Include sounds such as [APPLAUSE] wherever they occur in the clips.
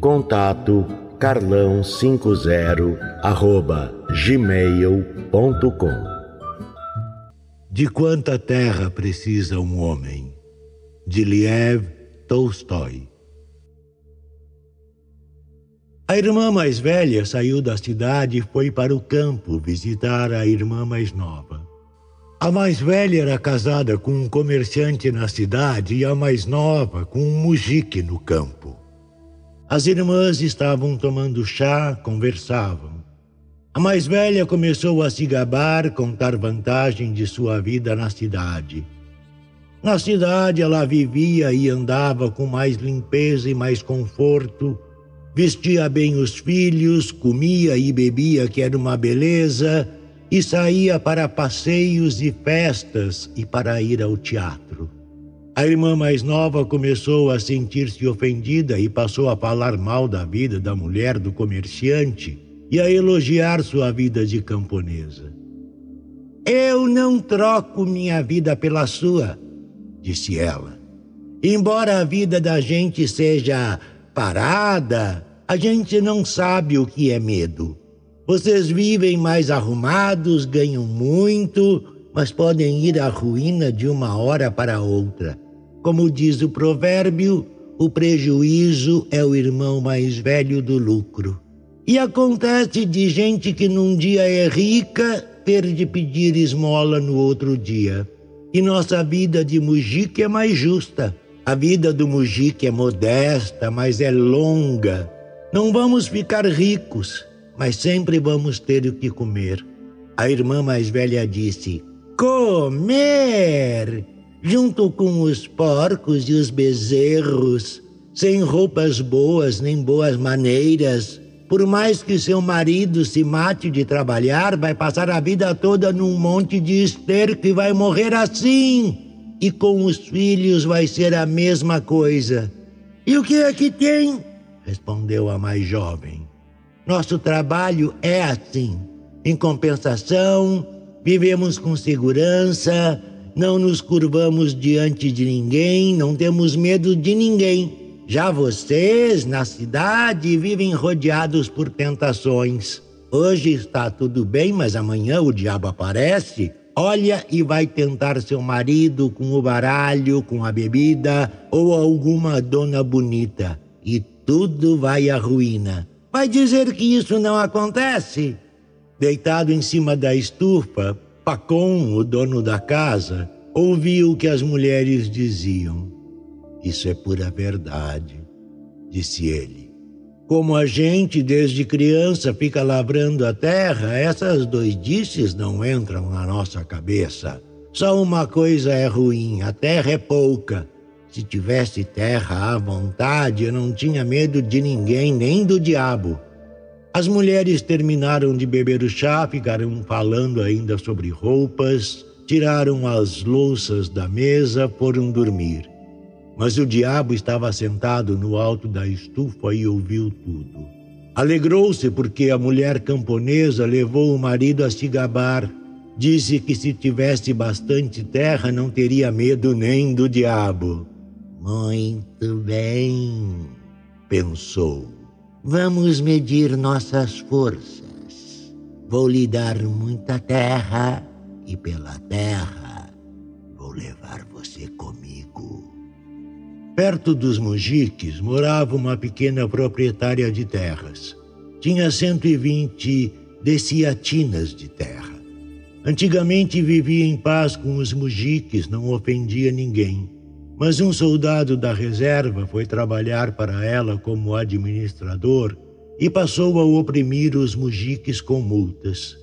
Contato carlão50 arroba gmail.com De quanta terra precisa um homem? De Liev Tolstói A irmã mais velha saiu da cidade e foi para o campo visitar a irmã mais nova. A mais velha era casada com um comerciante na cidade e a mais nova com um mujique no campo. As irmãs estavam tomando chá, conversavam. A mais velha começou a se gabar, contar vantagem de sua vida na cidade. Na cidade ela vivia e andava com mais limpeza e mais conforto, vestia bem os filhos, comia e bebia, que era uma beleza, e saía para passeios e festas e para ir ao teatro. A irmã mais nova começou a sentir-se ofendida e passou a falar mal da vida da mulher do comerciante e a elogiar sua vida de camponesa. Eu não troco minha vida pela sua, disse ela. Embora a vida da gente seja parada, a gente não sabe o que é medo. Vocês vivem mais arrumados, ganham muito, mas podem ir à ruína de uma hora para outra. Como diz o provérbio, o prejuízo é o irmão mais velho do lucro. E acontece de gente que num dia é rica ter de pedir esmola no outro dia. E nossa vida de mujique é mais justa. A vida do mujique é modesta, mas é longa. Não vamos ficar ricos, mas sempre vamos ter o que comer. A irmã mais velha disse: Comer! Junto com os porcos e os bezerros, sem roupas boas nem boas maneiras. Por mais que seu marido se mate de trabalhar, vai passar a vida toda num monte de esterco e vai morrer assim. E com os filhos vai ser a mesma coisa. E o que é que tem? respondeu a mais jovem. Nosso trabalho é assim. Em compensação, vivemos com segurança, não nos curvamos diante de ninguém, não temos medo de ninguém. Já vocês, na cidade, vivem rodeados por tentações. Hoje está tudo bem, mas amanhã o diabo aparece. Olha e vai tentar seu marido com o baralho, com a bebida ou alguma dona bonita. E tudo vai à ruína. Vai dizer que isso não acontece? Deitado em cima da estufa, Pacon, o dono da casa, ouviu o que as mulheres diziam. Isso é pura verdade, disse ele. Como a gente, desde criança, fica lavrando a terra, essas doidices não entram na nossa cabeça. Só uma coisa é ruim: a terra é pouca. Se tivesse terra à vontade, eu não tinha medo de ninguém, nem do diabo. As mulheres terminaram de beber o chá, ficaram falando ainda sobre roupas, tiraram as louças da mesa, foram dormir. Mas o diabo estava sentado no alto da estufa e ouviu tudo. Alegrou-se porque a mulher camponesa levou o marido a se gabar. Disse que se tivesse bastante terra não teria medo nem do diabo. Muito bem, pensou. Vamos medir nossas forças. Vou lhe dar muita terra e pela terra vou levar você comigo. Perto dos mujiques morava uma pequena proprietária de terras. Tinha 120 deciatinas de terra. Antigamente vivia em paz com os mujiques, não ofendia ninguém. Mas um soldado da reserva foi trabalhar para ela como administrador e passou a oprimir os mujiques com multas.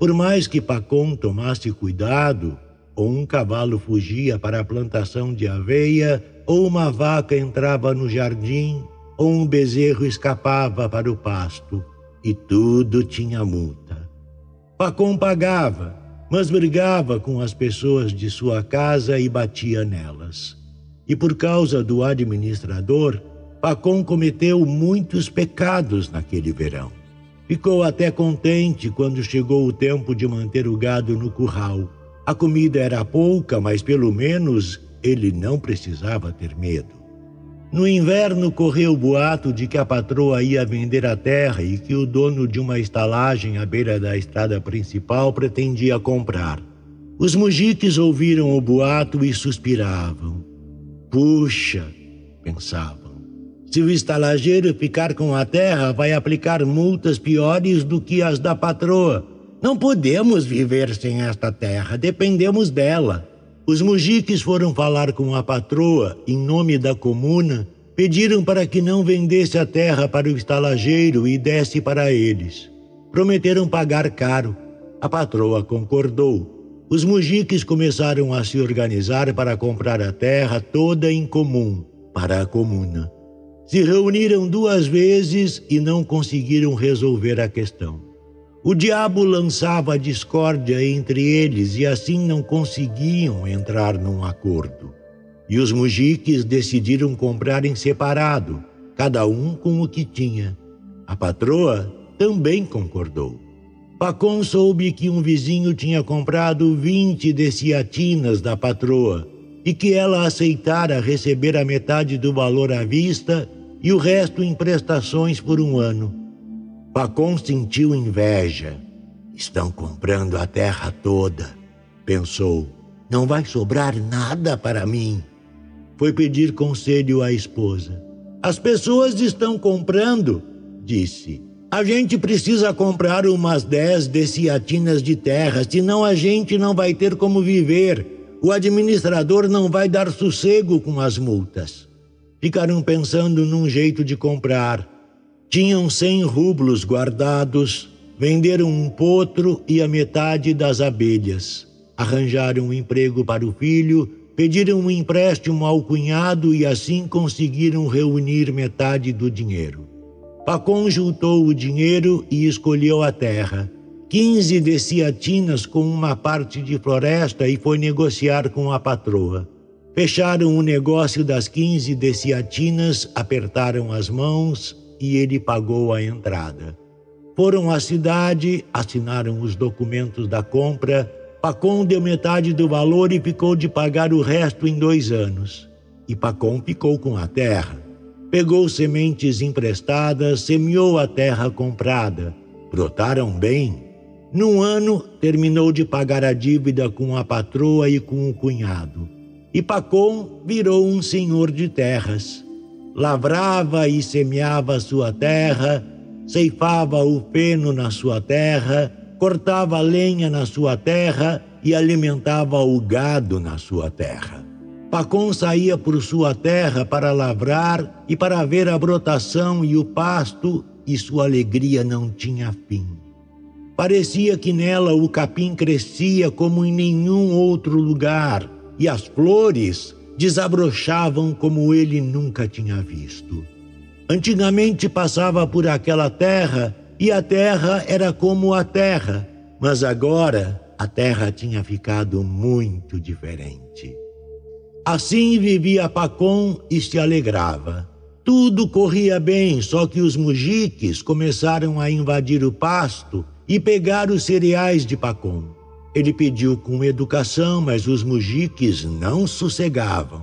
Por mais que Pacon tomasse cuidado, ou um cavalo fugia para a plantação de aveia, ou uma vaca entrava no jardim, ou um bezerro escapava para o pasto, e tudo tinha multa. Pacon pagava, mas brigava com as pessoas de sua casa e batia nelas. E por causa do administrador, Pacon cometeu muitos pecados naquele verão. Ficou até contente quando chegou o tempo de manter o gado no curral. A comida era pouca, mas pelo menos ele não precisava ter medo. No inverno correu o boato de que a patroa ia vender a terra e que o dono de uma estalagem à beira da estrada principal pretendia comprar. Os mujiques ouviram o boato e suspiravam. Puxa, pensavam. Se o estalageiro ficar com a terra, vai aplicar multas piores do que as da patroa. Não podemos viver sem esta terra, dependemos dela. Os mujiques foram falar com a patroa em nome da comuna, pediram para que não vendesse a terra para o estalageiro e desse para eles. Prometeram pagar caro. A patroa concordou. Os mujiques começaram a se organizar para comprar a terra toda em comum para a comuna. Se reuniram duas vezes e não conseguiram resolver a questão. O diabo lançava discórdia entre eles e assim não conseguiam entrar num acordo. E os mujiques decidiram comprar em separado, cada um com o que tinha. A patroa também concordou. Pacon soube que um vizinho tinha comprado vinte deciatinas da patroa e que ela aceitara receber a metade do valor à vista e o resto em prestações por um ano. Pacon sentiu inveja. Estão comprando a terra toda, pensou. Não vai sobrar nada para mim. Foi pedir conselho à esposa. As pessoas estão comprando, disse. A gente precisa comprar umas dez deciatinas de terra, senão a gente não vai ter como viver. O administrador não vai dar sossego com as multas. Ficaram pensando num jeito de comprar. Tinham cem rublos guardados, venderam um potro e a metade das abelhas. Arranjaram um emprego para o filho, pediram um empréstimo ao cunhado e assim conseguiram reunir metade do dinheiro. Pacon juntou o dinheiro e escolheu a terra. Quinze deciatinas com uma parte de floresta e foi negociar com a patroa. Fecharam o negócio das quinze deciatinas, apertaram as mãos e ele pagou a entrada. Foram à cidade, assinaram os documentos da compra. Pacon deu metade do valor e ficou de pagar o resto em dois anos. E Pacon ficou com a terra. Pegou sementes emprestadas, semeou a terra comprada. Brotaram bem. Num ano, terminou de pagar a dívida com a patroa e com o cunhado. E Pacon virou um senhor de terras lavrava e semeava sua terra, ceifava o feno na sua terra, cortava lenha na sua terra e alimentava o gado na sua terra. Pacon saía por sua terra para lavrar e para ver a brotação e o pasto, e sua alegria não tinha fim. Parecia que nela o capim crescia como em nenhum outro lugar, e as flores desabrochavam como ele nunca tinha visto. Antigamente passava por aquela terra e a terra era como a terra, mas agora a terra tinha ficado muito diferente. Assim vivia Pacon e se alegrava. Tudo corria bem, só que os mujiques começaram a invadir o pasto e pegar os cereais de Pacon. Ele pediu com educação, mas os mujiques não sossegavam.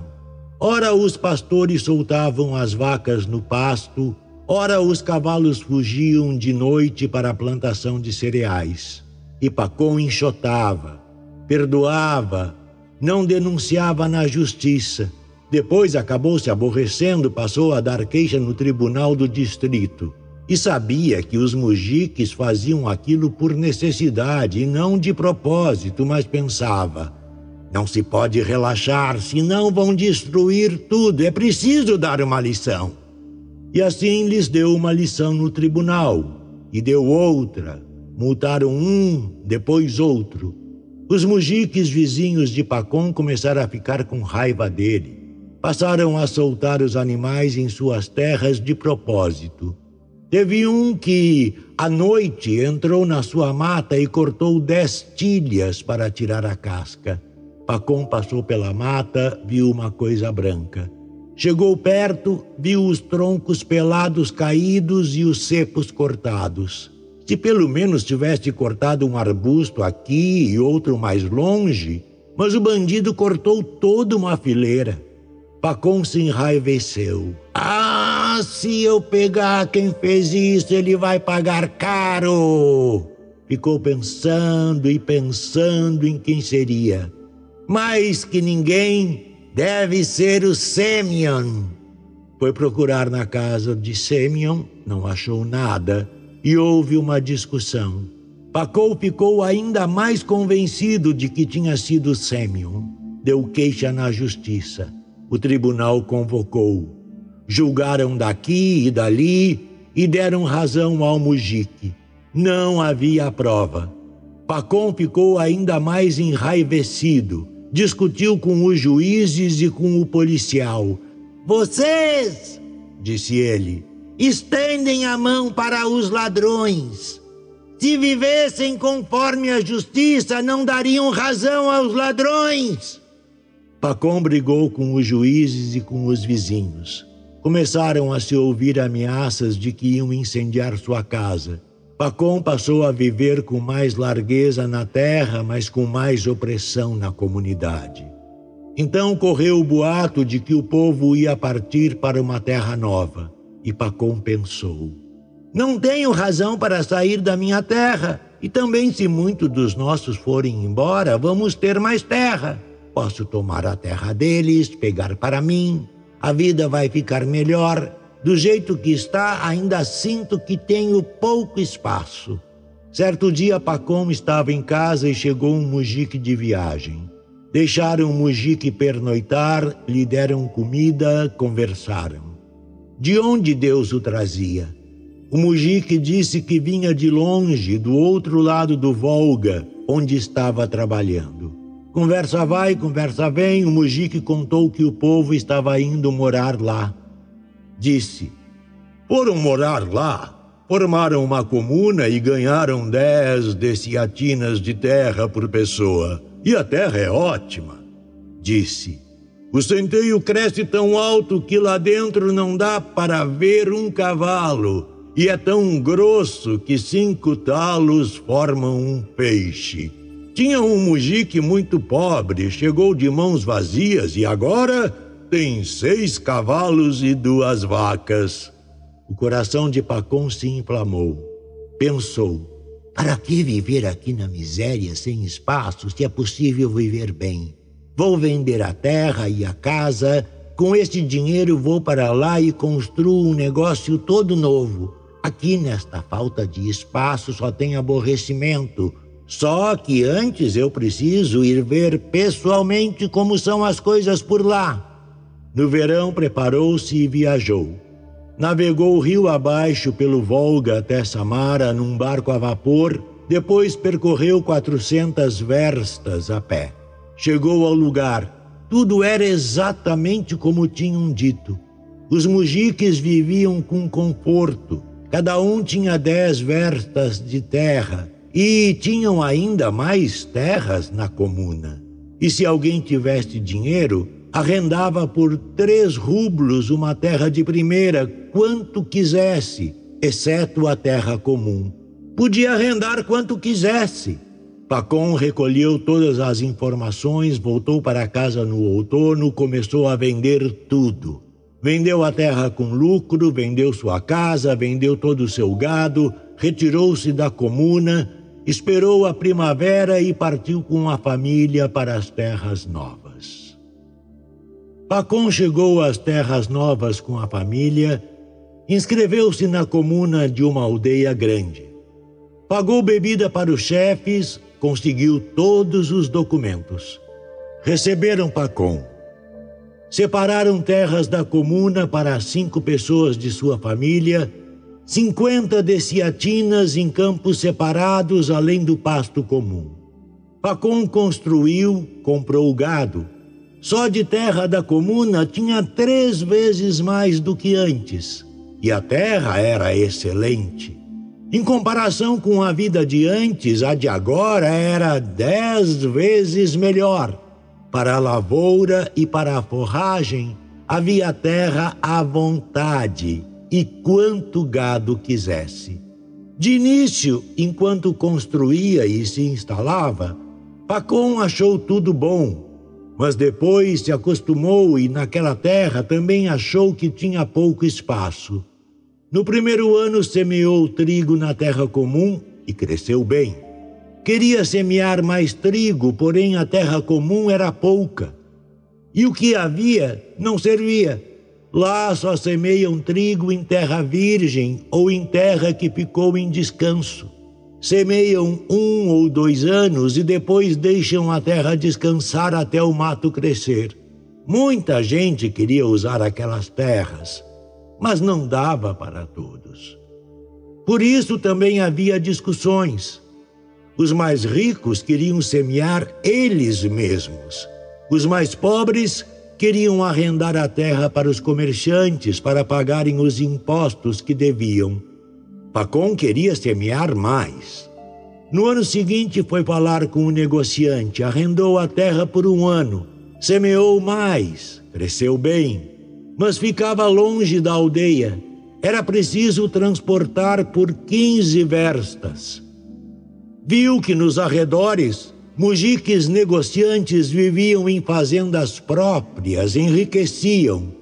Ora os pastores soltavam as vacas no pasto, ora os cavalos fugiam de noite para a plantação de cereais. E Pacon enxotava, perdoava, não denunciava na justiça. Depois acabou se aborrecendo, passou a dar queixa no tribunal do distrito. e sabia que os mujiques faziam aquilo por necessidade e não de propósito, mas pensava: não se pode relaxar, senão vão destruir tudo, é preciso dar uma lição. E assim lhes deu uma lição no tribunal, e deu outra. Multaram um, depois outro. Os mujiques vizinhos de Pacom começaram a ficar com raiva dele. Passaram a soltar os animais em suas terras de propósito. Teve um que, à noite, entrou na sua mata e cortou dez tilhas para tirar a casca. Pacom passou pela mata, viu uma coisa branca. Chegou perto, viu os troncos pelados caídos e os cepos cortados. Se pelo menos tivesse cortado um arbusto aqui e outro mais longe, mas o bandido cortou toda uma fileira. Pacom se enraiveceu. Ah, se eu pegar quem fez isso, ele vai pagar caro. Ficou pensando e pensando em quem seria. Mais que ninguém deve ser o Semyon. Foi procurar na casa de Semyon, não achou nada e houve uma discussão. Pacou ficou ainda mais convencido de que tinha sido Semyon. Deu queixa na justiça. O tribunal convocou. Julgaram daqui e dali e deram razão ao Mujique. Não havia prova. Pacom ficou ainda mais enraivecido. Discutiu com os juízes e com o policial. Vocês, disse ele, estendem a mão para os ladrões. Se vivessem conforme a justiça, não dariam razão aos ladrões. Pacom brigou com os juízes e com os vizinhos. Começaram a se ouvir ameaças de que iam incendiar sua casa. Pacom passou a viver com mais largueza na terra, mas com mais opressão na comunidade. Então correu o boato de que o povo ia partir para uma terra nova. E Pacom pensou: Não tenho razão para sair da minha terra. E também, se muitos dos nossos forem embora, vamos ter mais terra. Posso tomar a terra deles, pegar para mim. A vida vai ficar melhor. Do jeito que está, ainda sinto que tenho pouco espaço. Certo dia, Pacom estava em casa e chegou um mujique de viagem. Deixaram o mujique pernoitar, lhe deram comida, conversaram. De onde Deus o trazia? O mujique disse que vinha de longe, do outro lado do Volga, onde estava trabalhando. Conversa vai, conversa vem, o Mujique contou que o povo estava indo morar lá. Disse: Foram morar lá, formaram uma comuna e ganharam dez deciatinas de terra por pessoa. E a terra é ótima. Disse: O centeio cresce tão alto que lá dentro não dá para ver um cavalo, e é tão grosso que cinco talos formam um peixe. Tinha um mujique muito pobre, chegou de mãos vazias e agora tem seis cavalos e duas vacas. O coração de Pacom se inflamou. Pensou: para que viver aqui na miséria sem espaço se é possível viver bem? Vou vender a terra e a casa. Com este dinheiro vou para lá e construo um negócio todo novo. Aqui nesta falta de espaço só tem aborrecimento só que antes eu preciso ir ver pessoalmente como são as coisas por lá. No verão, preparou-se e viajou. Navegou rio abaixo pelo Volga até Samara num barco a vapor, depois percorreu 400 verstas a pé. Chegou ao lugar. Tudo era exatamente como tinham dito. Os mujiques viviam com conforto. Cada um tinha dez verstas de terra e tinham ainda mais terras na comuna. E se alguém tivesse dinheiro, arrendava por três rublos uma terra de primeira, quanto quisesse, exceto a terra comum. Podia arrendar quanto quisesse. Pacom recolheu todas as informações, voltou para casa no outono, começou a vender tudo. Vendeu a terra com lucro, vendeu sua casa, vendeu todo o seu gado, retirou-se da comuna esperou a primavera e partiu com a família para as terras novas. Pacon chegou às terras novas com a família inscreveu-se na comuna de uma aldeia grande. Pagou bebida para os chefes, conseguiu todos os documentos. Receberam Pacom. Separaram terras da comuna para cinco pessoas de sua família, cinquenta deciatinas em campos separados além do pasto comum. Pacom construiu, comprou gado. Só de terra da comuna tinha três vezes mais do que antes. E a terra era excelente. Em comparação com a vida de antes, a de agora era dez vezes melhor. Para a lavoura e para a forragem havia terra à vontade e quanto gado quisesse. De início, enquanto construía e se instalava, Pacom achou tudo bom, mas depois se acostumou e naquela terra também achou que tinha pouco espaço. No primeiro ano semeou trigo na terra comum e cresceu bem. Queria semear mais trigo, porém a terra comum era pouca. E o que havia não servia. Lá só semeiam trigo em terra virgem ou em terra que ficou em descanso. Semeiam um ou dois anos e depois deixam a terra descansar até o mato crescer. Muita gente queria usar aquelas terras, mas não dava para todos. Por isso também havia discussões. Os mais ricos queriam semear eles mesmos. Os mais pobres queriam arrendar a terra para os comerciantes para pagarem os impostos que deviam. Pacom queria semear mais. No ano seguinte foi falar com o negociante, arrendou a terra por um ano, semeou mais, cresceu bem, mas ficava longe da aldeia. Era preciso transportar por 15 verstas. Viu que nos arredores, mujiques negociantes viviam em fazendas próprias, enriqueciam.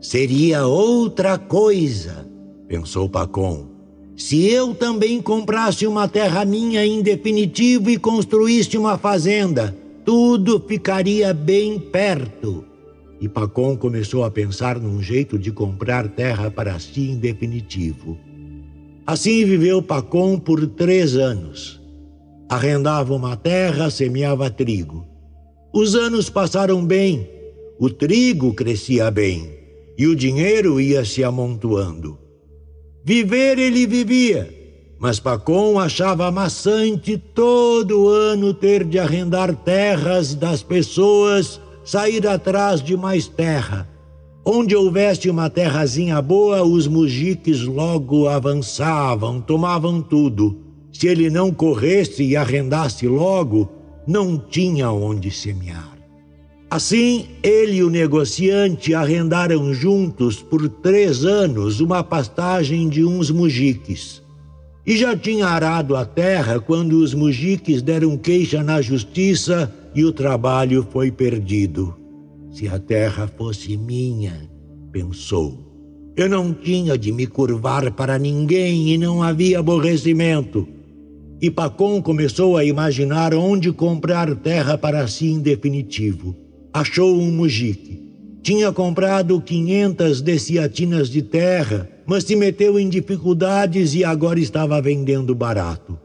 Seria outra coisa, pensou Pacom se eu também comprasse uma terra minha em definitivo e construísse uma fazenda, tudo ficaria bem perto. E Pacom começou a pensar num jeito de comprar terra para si em definitivo. Assim viveu Pacom por três anos. Arrendava uma terra, semeava trigo. Os anos passaram bem, o trigo crescia bem e o dinheiro ia se amontoando. Viver ele vivia, mas Pacom achava maçante todo ano ter de arrendar terras das pessoas, sair atrás de mais terra. Onde houvesse uma terrazinha boa, os mujiques logo avançavam, tomavam tudo. Se ele não corresse e arrendasse logo, não tinha onde semear. Assim, ele e o negociante arrendaram juntos por três anos uma pastagem de uns mujiques. E já tinha arado a terra quando os mujiques deram queixa na justiça e o trabalho foi perdido. Se a terra fosse minha, pensou, eu não tinha de me curvar para ninguém e não havia aborrecimento. E Pacom começou a imaginar onde comprar terra para si em definitivo achou um mujique. Tinha comprado 500 deciatinas de terra, mas se meteu em dificuldades e agora estava vendendo barato.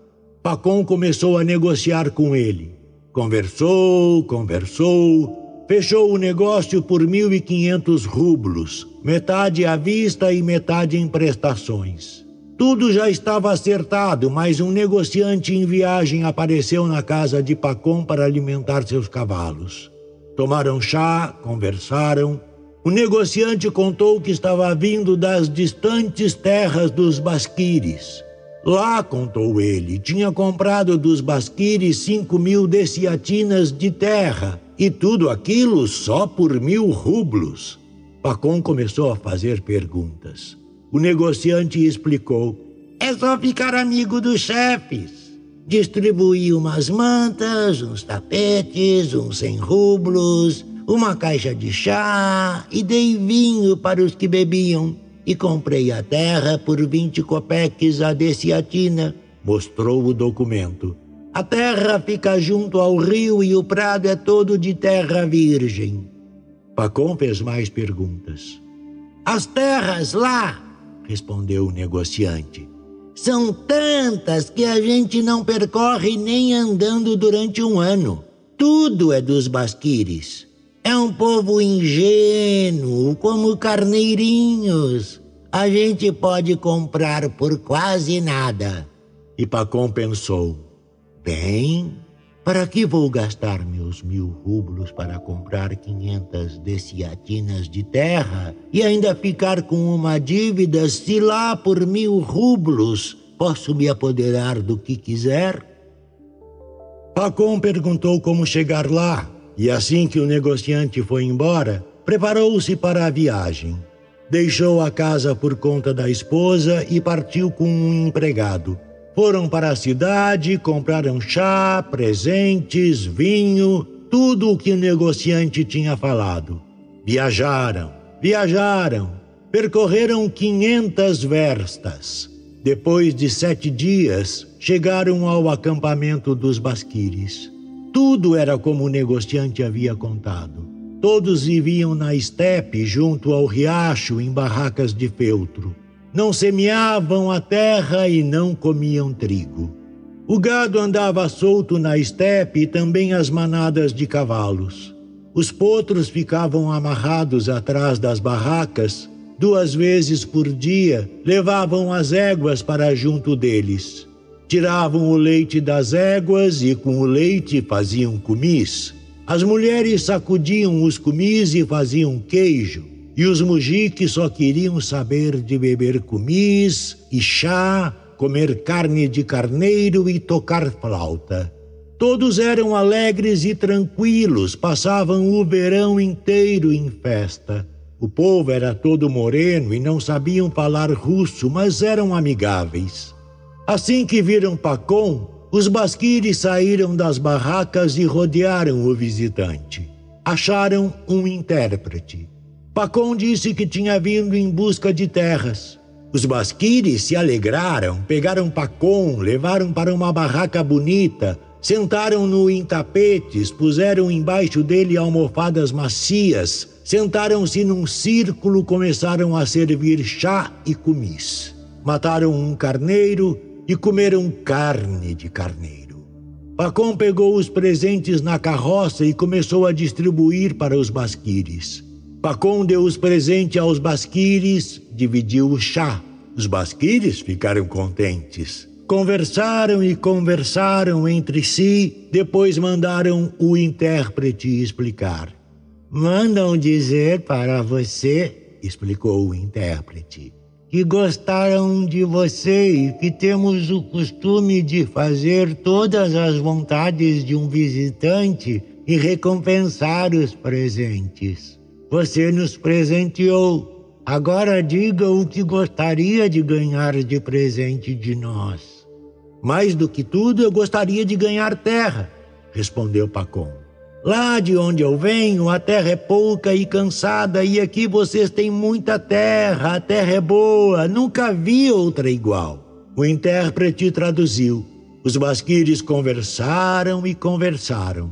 Pacom começou a negociar com ele. Conversou, conversou, fechou o negócio por 1.500 rublos, metade à vista e metade em prestações. Tudo já estava acertado, mas um negociante em viagem apareceu na casa de Pacom para alimentar seus cavalos. Tomaram chá, conversaram. O negociante contou que estava vindo das distantes terras dos Basquires. Lá, contou ele, tinha comprado dos Basquires cinco mil deciatinas de terra, e tudo aquilo só por mil rublos. Pacom começou a fazer perguntas. O negociante explicou: É só ficar amigo dos chefes. Distribuí umas mantas, uns tapetes, uns cem rublos, uma caixa de chá e dei vinho para os que bebiam. E comprei a terra por vinte copeques a deciatina. Mostrou o documento. A terra fica junto ao rio e o prado é todo de terra virgem. Pacom fez mais perguntas. As terras lá respondeu o negociante. São tantas que a gente não percorre nem andando durante um ano. Tudo é dos basquires. É um povo ingênuo, como carneirinhos. A gente pode comprar por quase nada. E Pacom pensou: bem, para que vou gastar meus mil rublos para comprar quinhentas deciatinas de terra e ainda ficar com uma dívida se lá por mil rublos posso me apoderar do que quiser? Pacom perguntou como chegar lá e assim que o negociante foi embora, preparou-se para a viagem. Deixou a casa por conta da esposa e partiu com um empregado foram para a cidade, compraram chá, presentes, vinho, tudo o que o negociante tinha falado. Viajaram, viajaram, percorreram quinhentas verstas. Depois de sete dias, chegaram ao acampamento dos basquires. Tudo era como o negociante havia contado. Todos viviam na estepe, junto ao riacho, em barracas de feltro não semeavam a terra e não comiam trigo. O gado andava solto na estepe e também as manadas de cavalos. Os potros ficavam amarrados atrás das barracas. Duas vezes por dia levavam as éguas para junto deles. Tiravam o leite das éguas e com o leite faziam comis. As mulheres sacudiam os comis e faziam queijo. E os mujiques só queriam saber de beber comis e chá, comer carne de carneiro e tocar flauta. Todos eram alegres e tranquilos, passavam o verão inteiro em festa. O povo era todo moreno e não sabiam falar russo, mas eram amigáveis. Assim que viram Pacom, os basquires saíram das barracas e rodearam o visitante. Acharam um intérprete. Pacon disse que tinha vindo em busca de terras. Os basquires se alegraram, pegaram Pacon, levaram para uma barraca bonita, sentaram-no em tapetes, puseram embaixo dele almofadas macias, sentaram-se num círculo, começaram a servir chá e comis. Mataram um carneiro e comeram carne de carneiro. Pacon pegou os presentes na carroça e começou a distribuir para os basquires. Pacon deu os presentes aos basquires, dividiu o chá. Os basquires ficaram contentes. Conversaram e conversaram entre si, depois mandaram o intérprete explicar. Mandam dizer para você, explicou o intérprete, que gostaram de você e que temos o costume de fazer todas as vontades de um visitante e recompensar os presentes. Você nos presenteou. Agora diga o que gostaria de ganhar de presente de nós. Mais do que tudo, eu gostaria de ganhar terra, respondeu Pacom. Lá de onde eu venho, a terra é pouca e cansada, e aqui vocês têm muita terra, a terra é boa, nunca vi outra igual. O intérprete traduziu. Os basquires conversaram e conversaram.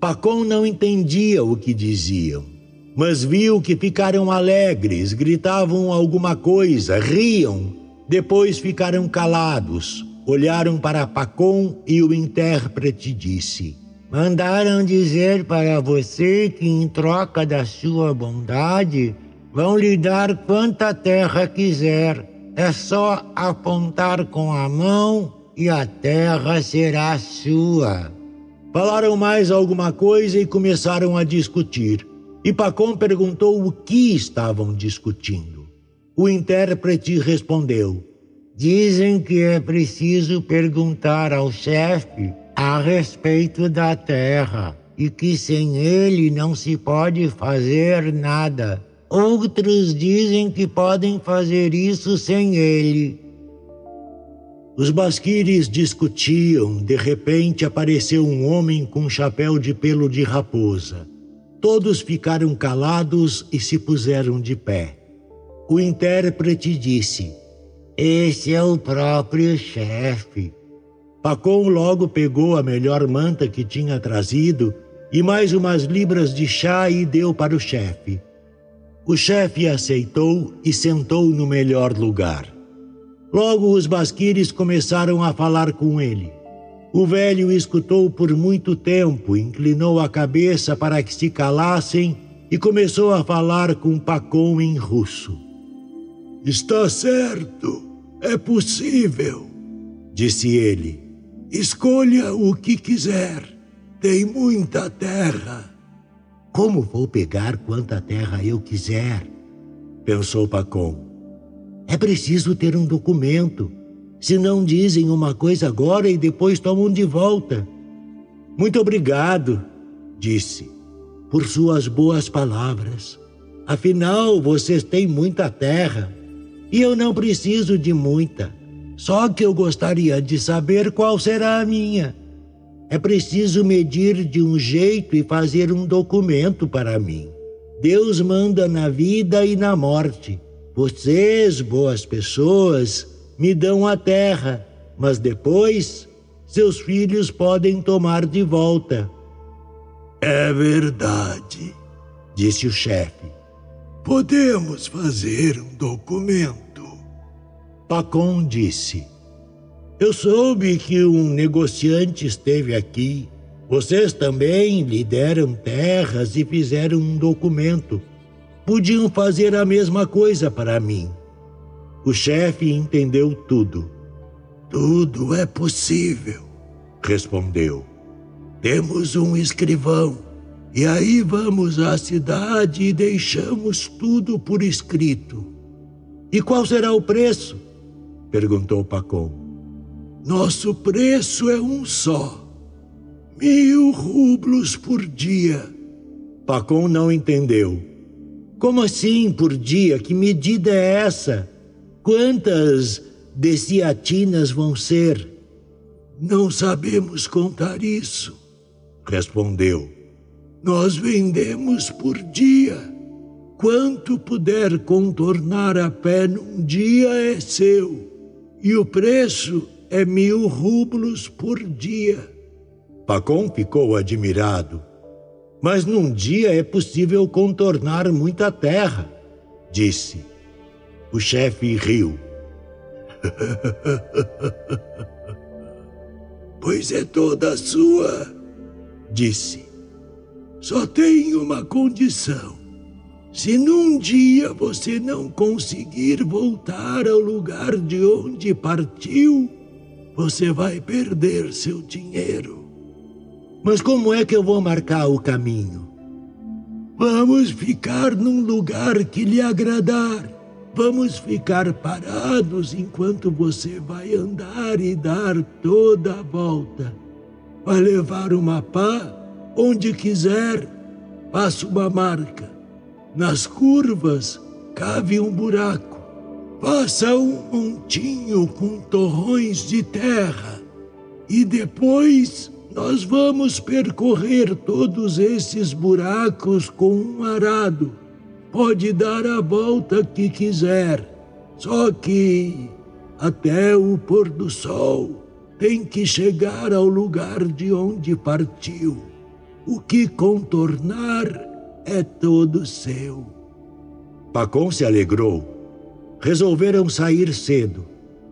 Pacom não entendia o que diziam mas viu que ficaram alegres, gritavam alguma coisa, riam. Depois ficaram calados, olharam para Pacom e o intérprete disse: Mandaram dizer para você que, em troca da sua bondade, vão lhe dar quanta terra quiser. É só apontar com a mão e a terra será sua. Falaram mais alguma coisa e começaram a discutir. E Pacom perguntou o que estavam discutindo. O intérprete respondeu: Dizem que é preciso perguntar ao chefe a respeito da terra e que sem ele não se pode fazer nada. Outros dizem que podem fazer isso sem ele. Os basquires discutiam. De repente apareceu um homem com um chapéu de pelo de raposa. Todos ficaram calados e se puseram de pé. O intérprete disse: Esse é o próprio chefe. Pacom logo pegou a melhor manta que tinha trazido e mais umas libras de chá e deu para o chefe. O chefe aceitou e sentou no melhor lugar. Logo os basquires começaram a falar com ele. O velho escutou por muito tempo, inclinou a cabeça para que se calassem e começou a falar com Pacon em russo. Está certo, é possível, disse ele. Escolha o que quiser. Tem muita terra. Como vou pegar quanta terra eu quiser? Pensou Pacon. É preciso ter um documento. Se não dizem uma coisa agora e depois tomam de volta. Muito obrigado, disse, por suas boas palavras. Afinal, vocês têm muita terra e eu não preciso de muita. Só que eu gostaria de saber qual será a minha. É preciso medir de um jeito e fazer um documento para mim. Deus manda na vida e na morte. Vocês, boas pessoas, me dão a terra, mas depois seus filhos podem tomar de volta. É verdade, disse o chefe. Podemos fazer um documento. Pacon disse. Eu soube que um negociante esteve aqui. Vocês também lhe deram terras e fizeram um documento. Podiam fazer a mesma coisa para mim. O chefe entendeu tudo. Tudo é possível, respondeu. Temos um escrivão. E aí vamos à cidade e deixamos tudo por escrito. E qual será o preço? Perguntou Pacon. Nosso preço é um só. Mil rublos por dia. Pacon não entendeu. Como assim por dia? Que medida é essa? Quantas deciatinas vão ser? Não sabemos contar isso, respondeu. Nós vendemos por dia. Quanto puder contornar a pé num dia é seu, e o preço é mil rublos por dia. Pacon ficou admirado. Mas num dia é possível contornar muita terra, disse. O chefe riu. [LAUGHS] pois é toda sua, disse. Só tem uma condição. Se num dia você não conseguir voltar ao lugar de onde partiu, você vai perder seu dinheiro. Mas como é que eu vou marcar o caminho? Vamos ficar num lugar que lhe agradar. Vamos ficar parados enquanto você vai andar e dar toda a volta. Vai levar uma pá onde quiser, faça uma marca. Nas curvas, cave um buraco Faça um montinho com torrões de terra e depois nós vamos percorrer todos esses buracos com um arado. Pode dar a volta que quiser, só que até o pôr do sol tem que chegar ao lugar de onde partiu. O que contornar é todo seu. Pacon se alegrou resolveram sair cedo.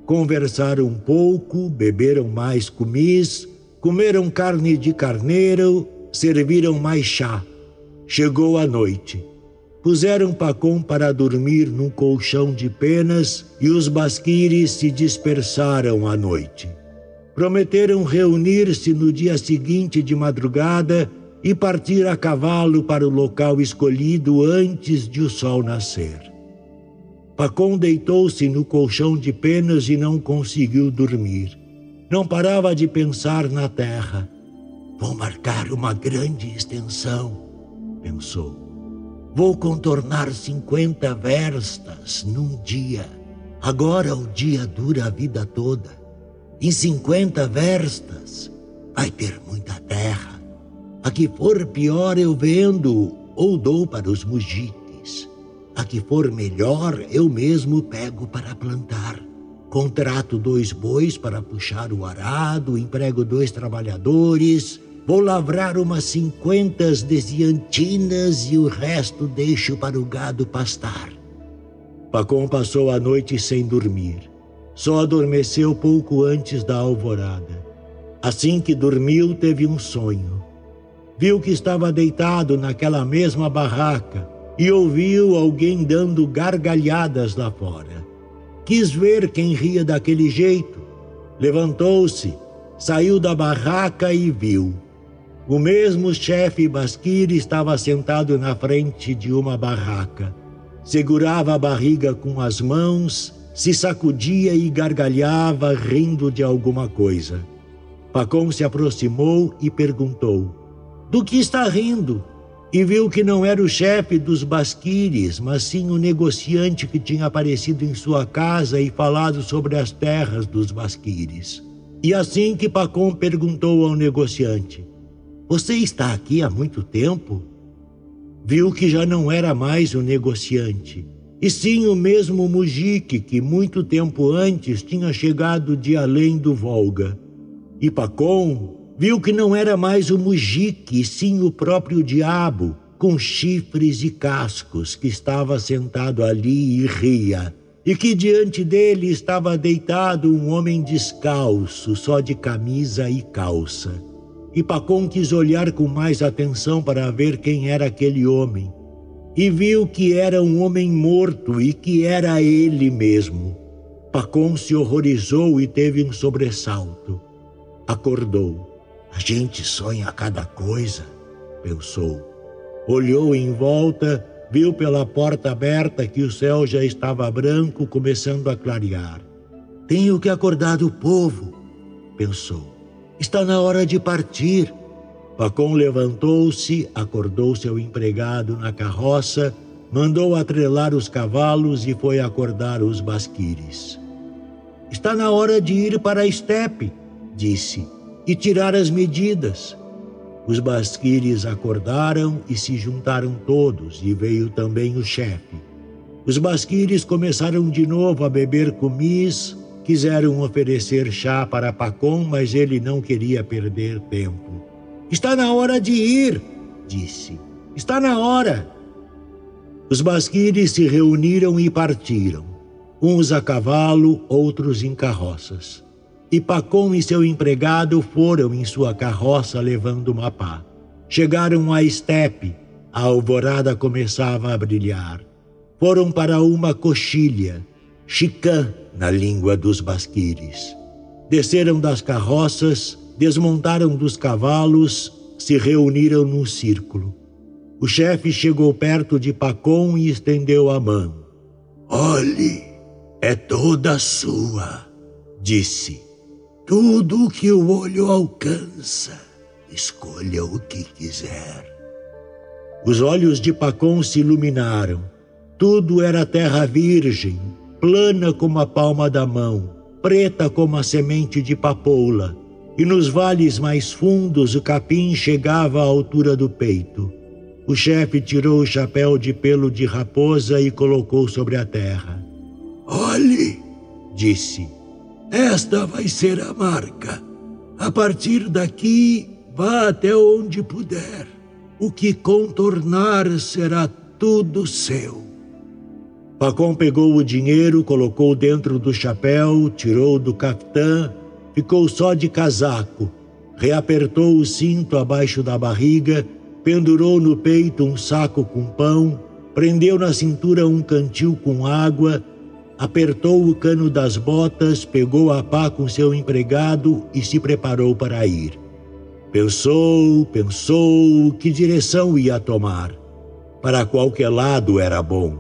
Conversaram um pouco, beberam mais comis, comeram carne de carneiro, serviram mais chá. Chegou a noite. Puseram Pacom para dormir num colchão de penas e os basquires se dispersaram à noite. Prometeram reunir-se no dia seguinte de madrugada e partir a cavalo para o local escolhido antes de o sol nascer. Pacon deitou-se no colchão de penas e não conseguiu dormir. Não parava de pensar na terra. Vou marcar uma grande extensão, pensou. Vou contornar cinquenta verstas num dia. Agora o dia dura a vida toda. Em cinquenta verstas vai ter muita terra. A que for pior eu vendo ou dou para os mujitos. A que for melhor, eu mesmo pego para plantar. Contrato dois bois para puxar o arado, emprego dois trabalhadores, Vou lavrar umas cinquentas desiantinas e o resto deixo para o gado pastar. Pacom passou a noite sem dormir. Só adormeceu pouco antes da alvorada. Assim que dormiu, teve um sonho. Viu que estava deitado naquela mesma barraca e ouviu alguém dando gargalhadas lá fora. Quis ver quem ria daquele jeito. Levantou-se, saiu da barraca e viu. O mesmo chefe Basquir estava sentado na frente de uma barraca. Segurava a barriga com as mãos, se sacudia e gargalhava, rindo de alguma coisa. Pacom se aproximou e perguntou: Do que está rindo? E viu que não era o chefe dos Basquires, mas sim o negociante que tinha aparecido em sua casa e falado sobre as terras dos Basquires. E assim que Pacom perguntou ao negociante: você está aqui há muito tempo? Viu que já não era mais o negociante, e sim o mesmo Mujik que muito tempo antes tinha chegado de além do Volga. E Pacom viu que não era mais o Mujik, e sim o próprio diabo, com chifres e cascos, que estava sentado ali e ria, e que diante dele estava deitado um homem descalço, só de camisa e calça. E Pacom quis olhar com mais atenção para ver quem era aquele homem. E viu que era um homem morto e que era ele mesmo. Pacom se horrorizou e teve um sobressalto. Acordou. A gente sonha cada coisa, pensou. Olhou em volta, viu pela porta aberta que o céu já estava branco, começando a clarear. Tenho que acordar o povo, pensou. Está na hora de partir. Pacom levantou-se, acordou seu empregado na carroça, mandou atrelar os cavalos e foi acordar os basquires. Está na hora de ir para a estepe, disse, e tirar as medidas. Os basquires acordaram e se juntaram todos, e veio também o chefe. Os basquires começaram de novo a beber comis, Quiseram oferecer chá para Pacom, mas ele não queria perder tempo. Está na hora de ir, disse. Está na hora. Os basquires se reuniram e partiram, uns a cavalo, outros em carroças. E Pacom e seu empregado foram em sua carroça levando uma pá. Chegaram à estepe, a alvorada começava a brilhar. Foram para uma coxilha, Chicã na língua dos basquires. Desceram das carroças, desmontaram dos cavalos, se reuniram num círculo. O chefe chegou perto de Pacom e estendeu a mão. Olhe, é toda sua, disse. Tudo o que o olho alcança, escolha o que quiser. Os olhos de Pacom se iluminaram. Tudo era terra virgem, plana como a palma da mão, preta como a semente de papoula, e nos vales mais fundos o capim chegava à altura do peito. O chefe tirou o chapéu de pelo de raposa e colocou sobre a terra. Olhe, disse, esta vai ser a marca. A partir daqui, vá até onde puder. O que contornar será tudo seu. Pacom pegou o dinheiro, colocou dentro do chapéu, tirou do caftã, ficou só de casaco, reapertou o cinto abaixo da barriga, pendurou no peito um saco com pão, prendeu na cintura um cantil com água, apertou o cano das botas, pegou a pá com seu empregado e se preparou para ir. Pensou, pensou que direção ia tomar. Para qualquer lado era bom.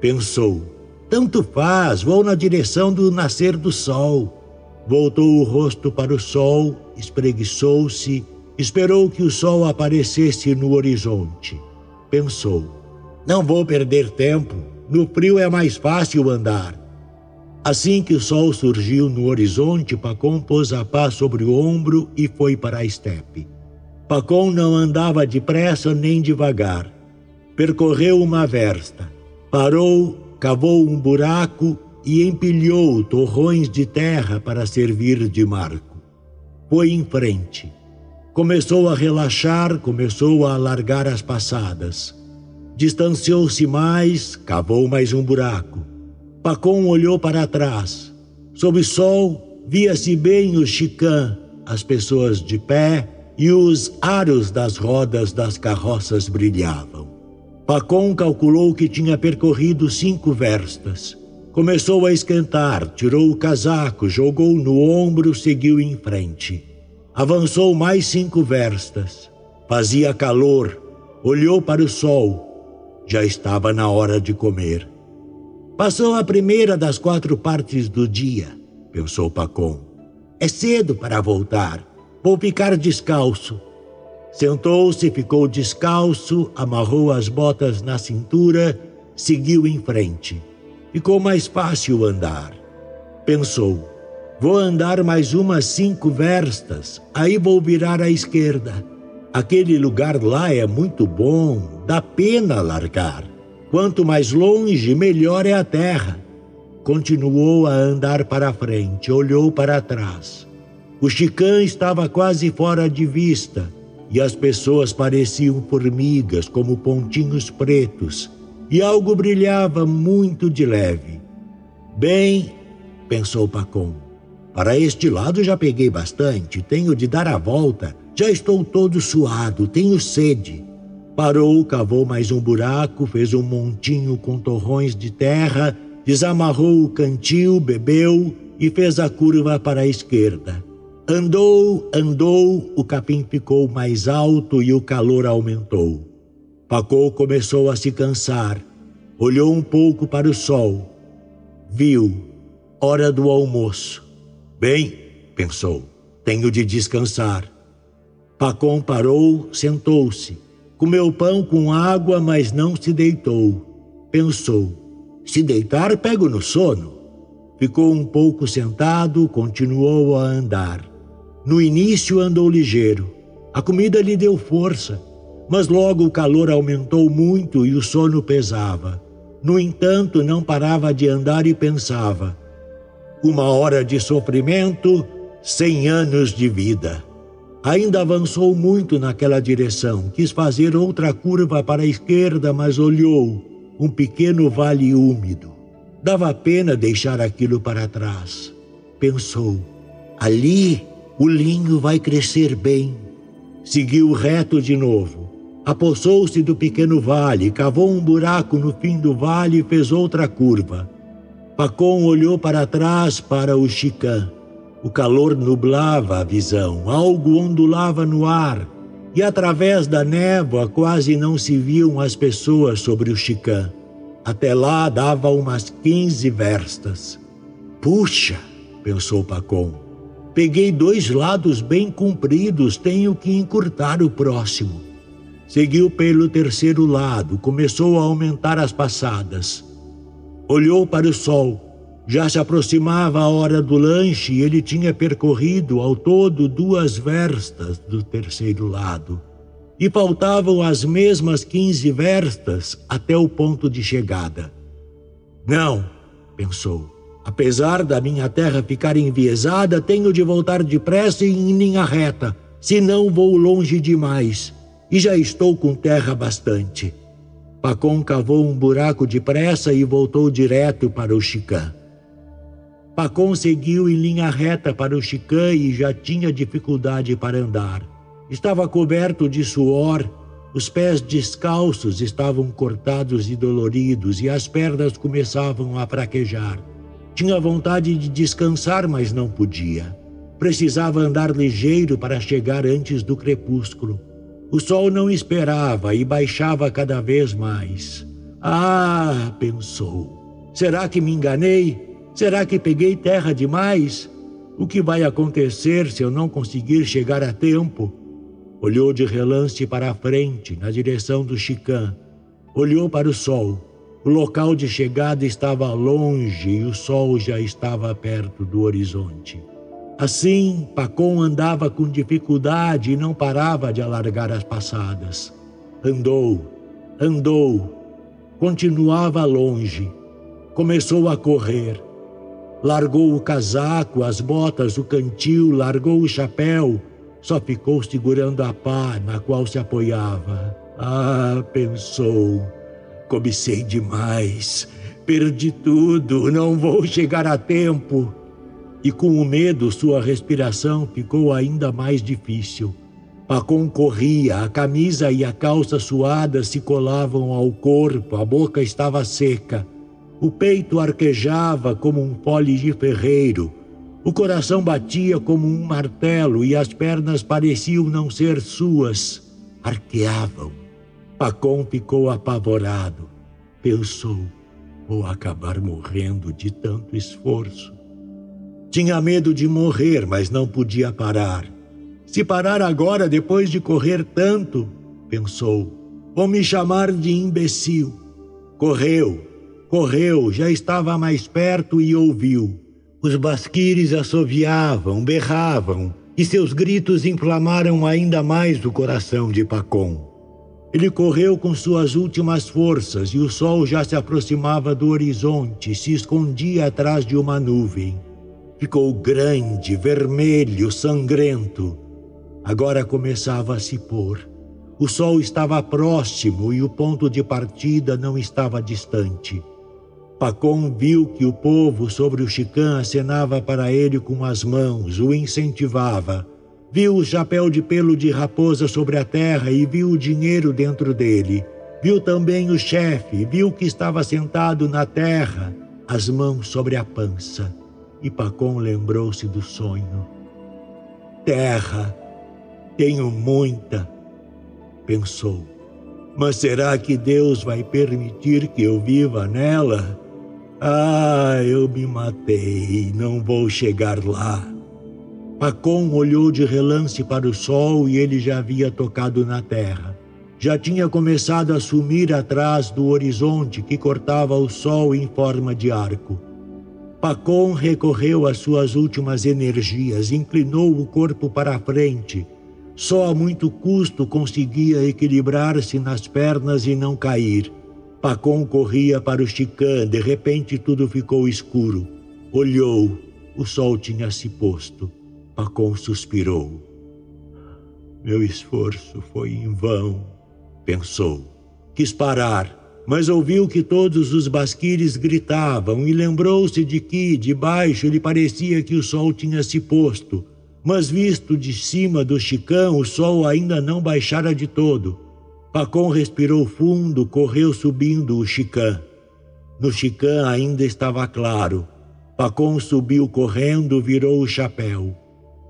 Pensou: tanto faz, vou na direção do nascer do sol. Voltou o rosto para o sol, espreguiçou-se, esperou que o sol aparecesse no horizonte. Pensou: não vou perder tempo, no frio é mais fácil andar. Assim que o sol surgiu no horizonte, Pacom pôs a pá sobre o ombro e foi para a estepe. Pacom não andava depressa nem devagar. Percorreu uma versta Parou, cavou um buraco e empilhou torrões de terra para servir de marco. Foi em frente. Começou a relaxar, começou a alargar as passadas. Distanciou-se mais, cavou mais um buraco. Pacon olhou para trás. Sob o sol, via-se bem o chicã, as pessoas de pé e os aros das rodas das carroças brilhavam. Pacon calculou que tinha percorrido cinco verstas. Começou a esquentar, tirou o casaco, jogou no ombro, seguiu em frente. Avançou mais cinco verstas. Fazia calor, olhou para o sol. Já estava na hora de comer. Passou a primeira das quatro partes do dia, pensou Pacon. É cedo para voltar. Vou ficar descalço. Sentou-se, ficou descalço, amarrou as botas na cintura, seguiu em frente. Ficou mais fácil andar. Pensou: vou andar mais umas cinco verstas, aí vou virar à esquerda. Aquele lugar lá é muito bom, dá pena largar. Quanto mais longe, melhor é a terra. Continuou a andar para frente, olhou para trás. O chicã estava quase fora de vista e as pessoas pareciam formigas como pontinhos pretos, e algo brilhava muito de leve. Bem, pensou Pacon, para este lado já peguei bastante, tenho de dar a volta, já estou todo suado, tenho sede. Parou, cavou mais um buraco, fez um montinho com torrões de terra, desamarrou o cantil, bebeu e fez a curva para a esquerda. Andou, andou, o capim ficou mais alto e o calor aumentou. Pacô começou a se cansar. Olhou um pouco para o sol. Viu, hora do almoço. Bem, pensou, tenho de descansar. Pacom parou, sentou-se. Comeu pão com água, mas não se deitou. Pensou: se deitar, pego no sono. Ficou um pouco sentado, continuou a andar. No início andou ligeiro. A comida lhe deu força, mas logo o calor aumentou muito e o sono pesava. No entanto, não parava de andar e pensava: uma hora de sofrimento, cem anos de vida. Ainda avançou muito naquela direção. Quis fazer outra curva para a esquerda, mas olhou um pequeno vale úmido. Dava pena deixar aquilo para trás. Pensou: ali o linho vai crescer bem. Seguiu reto de novo. Apossou-se do pequeno vale, cavou um buraco no fim do vale e fez outra curva. Pacon olhou para trás para o chicã. O calor nublava a visão, algo ondulava no ar, e através da névoa quase não se viam as pessoas sobre o chicã. Até lá dava umas quinze verstas. Puxa, pensou Pacon, Peguei dois lados bem compridos, tenho que encurtar o próximo. Seguiu pelo terceiro lado, começou a aumentar as passadas. Olhou para o sol. Já se aproximava a hora do lanche e ele tinha percorrido ao todo duas verstas do terceiro lado. E faltavam as mesmas quinze verstas até o ponto de chegada. Não, pensou. Apesar da minha terra ficar enviesada, tenho de voltar depressa e em linha reta, senão vou longe demais. E já estou com terra bastante. Pacon cavou um buraco depressa e voltou direto para o Chicã. Pacon seguiu em linha reta para o Chicã e já tinha dificuldade para andar. Estava coberto de suor, os pés descalços estavam cortados e doloridos e as pernas começavam a fraquejar. Tinha vontade de descansar, mas não podia. Precisava andar ligeiro para chegar antes do crepúsculo. O sol não esperava e baixava cada vez mais. Ah, pensou. Será que me enganei? Será que peguei terra demais? O que vai acontecer se eu não conseguir chegar a tempo? Olhou de relance para a frente, na direção do Chicã. Olhou para o sol. O local de chegada estava longe e o sol já estava perto do horizonte. Assim, Pacon andava com dificuldade e não parava de alargar as passadas. Andou, andou, continuava longe. Começou a correr. Largou o casaco, as botas, o cantil, largou o chapéu, Só ficou segurando a pá na qual se apoiava. Ah, pensou, cobicei demais, perdi tudo, não vou chegar a tempo. E com o medo, sua respiração ficou ainda mais difícil. Pacon corria, a camisa e a calça suadas se colavam ao corpo, a boca estava seca. O peito arquejava como um pole de ferreiro. O coração batia como um martelo e as pernas pareciam não ser suas, arqueavam. Pacon ficou apavorado. Pensou: vou acabar morrendo de tanto esforço. Tinha medo de morrer, mas não podia parar. Se parar agora, depois de correr tanto, pensou, vão me chamar de imbecil. Correu, correu, já estava mais perto e ouviu. Os basquires assoviavam, berravam, e seus gritos inflamaram ainda mais o coração de Pacon. Ele correu com suas últimas forças e o sol já se aproximava do horizonte, se escondia atrás de uma nuvem. Ficou grande, vermelho, sangrento. Agora começava a se pôr. O sol estava próximo e o ponto de partida não estava distante. Pacon viu que o povo sobre o chicã acenava para ele com as mãos, o incentivava. Viu o chapéu de pelo de raposa sobre a terra e viu o dinheiro dentro dele. Viu também o chefe, viu que estava sentado na terra, as mãos sobre a pança. E Pacon lembrou-se do sonho. Terra, tenho muita, pensou. Mas será que Deus vai permitir que eu viva nela? Ah, eu me matei, não vou chegar lá. Pacon olhou de relance para o sol e ele já havia tocado na terra. Já tinha começado a sumir atrás do horizonte que cortava o sol em forma de arco. Pacon recorreu às suas últimas energias, inclinou o corpo para a frente só a muito custo conseguia equilibrar-se nas pernas e não cair. Pacon corria para o chicã, de repente tudo ficou escuro. Olhou, o sol tinha se posto. Pacon suspirou. Meu esforço foi em vão, pensou. Quis parar, mas ouviu que todos os basquires gritavam e lembrou-se de que, de baixo, lhe parecia que o sol tinha se posto mas visto de cima do chicão, o sol ainda não baixara de todo. Pacon respirou fundo, correu subindo o chicã. No chicã ainda estava claro. Pacon subiu correndo, virou o chapéu.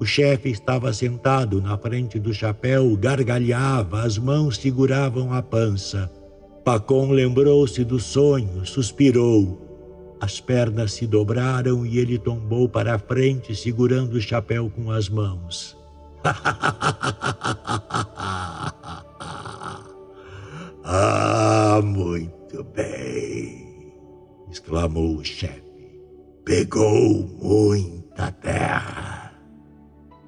O chefe estava sentado na frente do chapéu, gargalhava, as mãos seguravam a pança. Pacon lembrou-se do sonho, suspirou. As pernas se dobraram e ele tombou para a frente, segurando o chapéu com as mãos. [LAUGHS] ah, muito bem, exclamou o chefe. Pegou muita terra.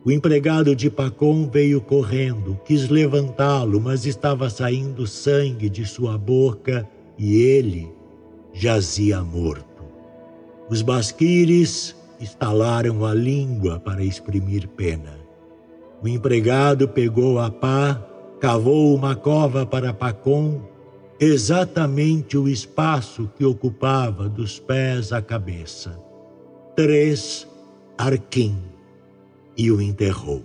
O empregado de Pacon veio correndo, quis levantá-lo, mas estava saindo sangue de sua boca e ele jazia morto. Os basquires estalaram a língua para exprimir pena. O empregado pegou a pá, cavou uma cova para Pacon, exatamente o espaço que ocupava dos pés à cabeça. Três arquim e o enterrou.